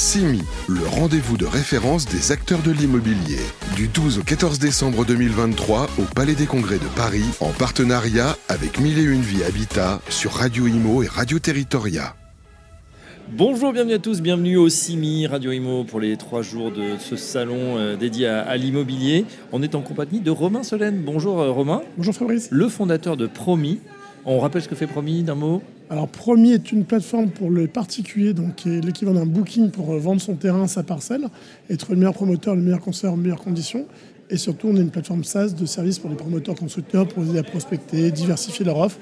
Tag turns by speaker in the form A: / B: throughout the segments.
A: CIMI, le rendez-vous de référence des acteurs de l'immobilier. Du 12 au 14 décembre 2023 au Palais des Congrès de Paris, en partenariat avec Mille et Une Vie Habitat sur Radio Imo et Radio Territoria.
B: Bonjour, bienvenue à tous, bienvenue au CIMI Radio Imo pour les trois jours de ce salon euh, dédié à, à l'immobilier. On est en compagnie de Romain Solène. Bonjour euh, Romain.
C: Bonjour Fabrice.
B: Le fondateur de Promis. On rappelle ce que fait Promis d'un mot
C: Alors Promis est une plateforme pour les particuliers, donc qui est l'équivalent d'un booking pour euh, vendre son terrain, sa parcelle, être le meilleur promoteur, le meilleur conseiller en meilleures conditions. Et surtout, on est une plateforme SaaS de services pour les promoteurs constructeurs pour les aider à prospecter, diversifier leur offre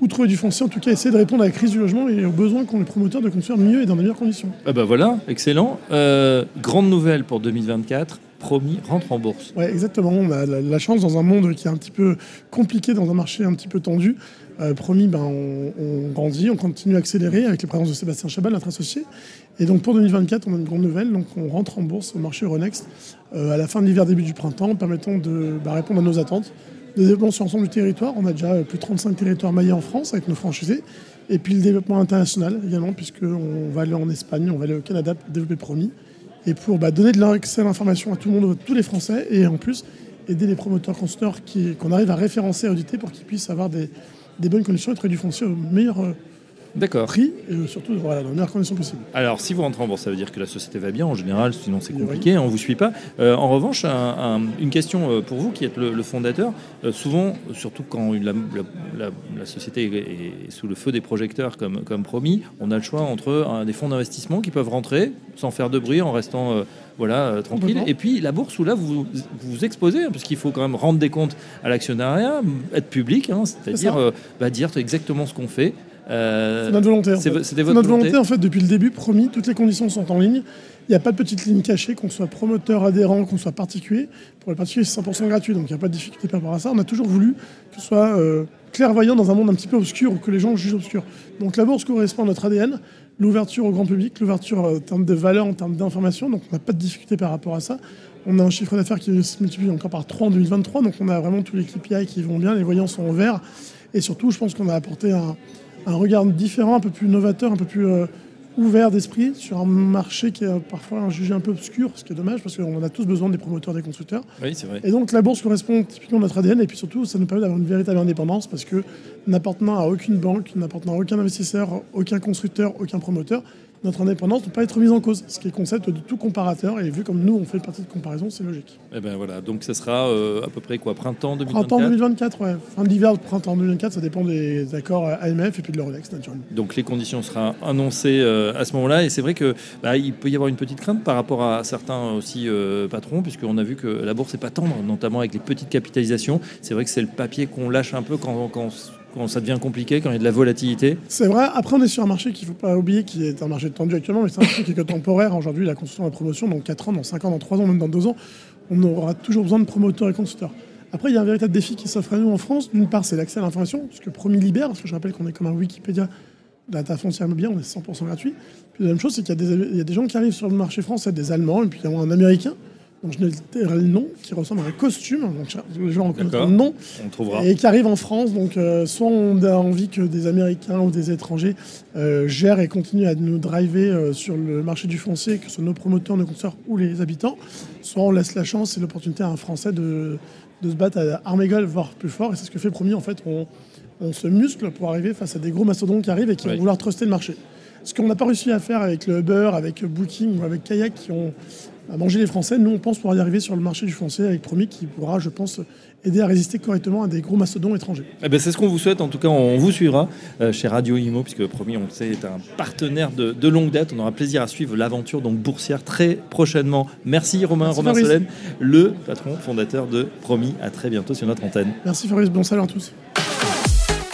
C: ou trouver du foncier, en tout cas essayer de répondre à la crise du logement et aux besoins qu'ont les promoteurs de construire mieux et dans de meilleures conditions.
B: Ah bah voilà, excellent. Euh, grande nouvelle pour 2024, promis rentre en bourse.
C: Oui, exactement. On a la, chance dans un monde qui est un petit peu compliqué, dans un marché un petit peu tendu. Euh, promis, ben, on, grandit, on continue à accélérer avec la présence de Sébastien Chabal, notre associé. Et donc pour 2024, on a une grande nouvelle. Donc on rentre en bourse au marché Euronext euh, à la fin de l'hiver, début du printemps, permettant de bah, répondre à nos attentes. Le développement sur l'ensemble du territoire, on a déjà plus de 35 territoires maillés en France avec nos franchisés. Et puis le développement international également, puisqu'on va aller en Espagne, on va aller au Canada pour développer Promis. Et pour bah, donner de l'accès à l'information à tout le monde, tous les Français, et en plus aider les promoteurs constructeurs qu'on arrive à référencer et auditer pour qu'ils puissent avoir des, des bonnes conditions et trouver du foncier au meilleur prix et surtout voilà, dans les meilleures conditions possibles.
B: Alors, si vous rentrez en bourse, ça veut dire que la société va bien en général, sinon c'est compliqué, oui. on ne vous suit pas. Euh, en revanche, un, un, une question euh, pour vous qui êtes le, le fondateur. Euh, souvent, surtout quand la, la, la, société est sous le feu des projecteurs comme, comme promis, on a le choix entre un, des fonds d'investissement qui peuvent rentrer sans faire de bruit en restant euh, voilà, euh, tranquille. Et puis la bourse où là vous vous, vous exposez, hein, puisqu'il faut quand même rendre des comptes à l'actionnariat, être public, hein, c'est-à-dire euh, bah, dire exactement ce qu'on fait.
C: Euh, c'est notre volonté. En fait.
B: C'était
C: votre notre volonté. volonté en fait depuis le début. Promis, toutes les conditions sont en ligne. Il n'y a pas de petite ligne cachée, qu'on soit promoteur, adhérent, qu'on soit particulier. Pour les particuliers, c'est 100% gratuit, donc il n'y a pas de difficulté par rapport à ça. On a toujours voulu que ce soit euh, clairvoyant dans un monde un petit peu obscur ou que les gens jugent obscur. Donc la bourse correspond à notre ADN, l'ouverture au grand public, l'ouverture en termes de valeur, en termes d'information. Donc on n'a pas de difficulté par rapport à ça. On a un chiffre d'affaires qui se multiplie encore par 3 en 2023, donc on a vraiment tous les KPI qui vont bien, les voyants sont en vert. Et surtout, je pense qu'on a apporté un, un regard différent, un peu plus novateur, un peu plus euh, ouvert d'esprit sur un marché qui est parfois jugé un peu obscur, ce qui est dommage parce qu'on a tous besoin des promoteurs, des constructeurs.
B: Oui, c'est vrai.
C: Et donc la bourse correspond typiquement à notre ADN et puis surtout ça nous permet d'avoir une véritable indépendance parce que n'appartenant à aucune banque, n'appartenant à aucun investisseur, aucun constructeur, aucun promoteur, notre indépendance ne peut pas être mise en cause, ce qui est le concept de tout comparateur. Et vu comme nous, on fait partie de comparaison, c'est logique.
B: Et ben voilà, donc ça sera euh, à peu près quoi Printemps 2024
C: Printemps 2024, ouais. Fin de l'hiver, printemps 2024, ça dépend des accords AMF et puis de l'Eurolex, naturellement.
B: Donc les conditions seront annoncées euh, à ce moment-là. Et c'est vrai qu'il bah, peut y avoir une petite crainte par rapport à certains aussi euh, patrons, puisqu'on a vu que la bourse n'est pas tendre, notamment avec les petites capitalisations. C'est vrai que c'est le papier qu'on lâche un peu quand, quand ça devient compliqué, quand il y a de la volatilité
C: C'est vrai. Après, on est sur un marché qu'il ne faut pas oublier, qui est un marché tendu actuellement, mais c'est un marché qui est que temporaire. Aujourd'hui, la construction, la promotion, dans 4 ans, dans 5 ans, dans 3 ans, même dans 2 ans, on aura toujours besoin de promoteurs et constructeurs. Après, il y a un véritable défi qui s'offre à nous en France. D'une part, c'est l'accès à l'information, parce que Promis libère, parce que je rappelle qu'on est comme un Wikipédia de la foncière immobilière, on est 100% gratuit. Puis la deuxième chose, c'est qu'il y, y, a des gens qui arrivent sur le marché français, des Allemands, et puis il y a un Américain donc je ne le nom, qui ressemble à un costume, donc les gens reconnaissent le nom,
B: on trouvera.
C: et qui arrive en France. Donc euh, soit on a envie que des Américains ou des étrangers euh, gèrent et continuent à nous driver euh, sur le marché du foncier, que ce soit nos promoteurs, nos constructeurs ou les habitants, soit on laisse la chance et l'opportunité à un Français de, de se battre à armes égales, voire plus fort. Et c'est ce que fait Promis. En fait, on, on, se muscle pour arriver face à des gros mastodontes qui arrivent et qui oui. vont vouloir truster le marché. Ce qu'on n'a pas réussi à faire avec le Uber, avec Booking ou avec Kayak qui ont à manger les Français. Nous, on pense pouvoir y arriver sur le marché du foncier avec Promis qui pourra, je pense, aider à résister correctement à des gros mastodons étrangers.
B: Eh ben, c'est ce qu'on vous souhaite. En tout cas, on vous suivra euh, chez Radio Imo, puisque Promis, on le sait, est un partenaire de, de longue date. On aura plaisir à suivre l'aventure donc boursière très prochainement. Merci Romain,
C: Merci
B: Romain
C: Fabrice.
B: Solène, le patron fondateur de Promis. À très bientôt sur notre antenne.
C: Merci Fabrice, bon salut à tous.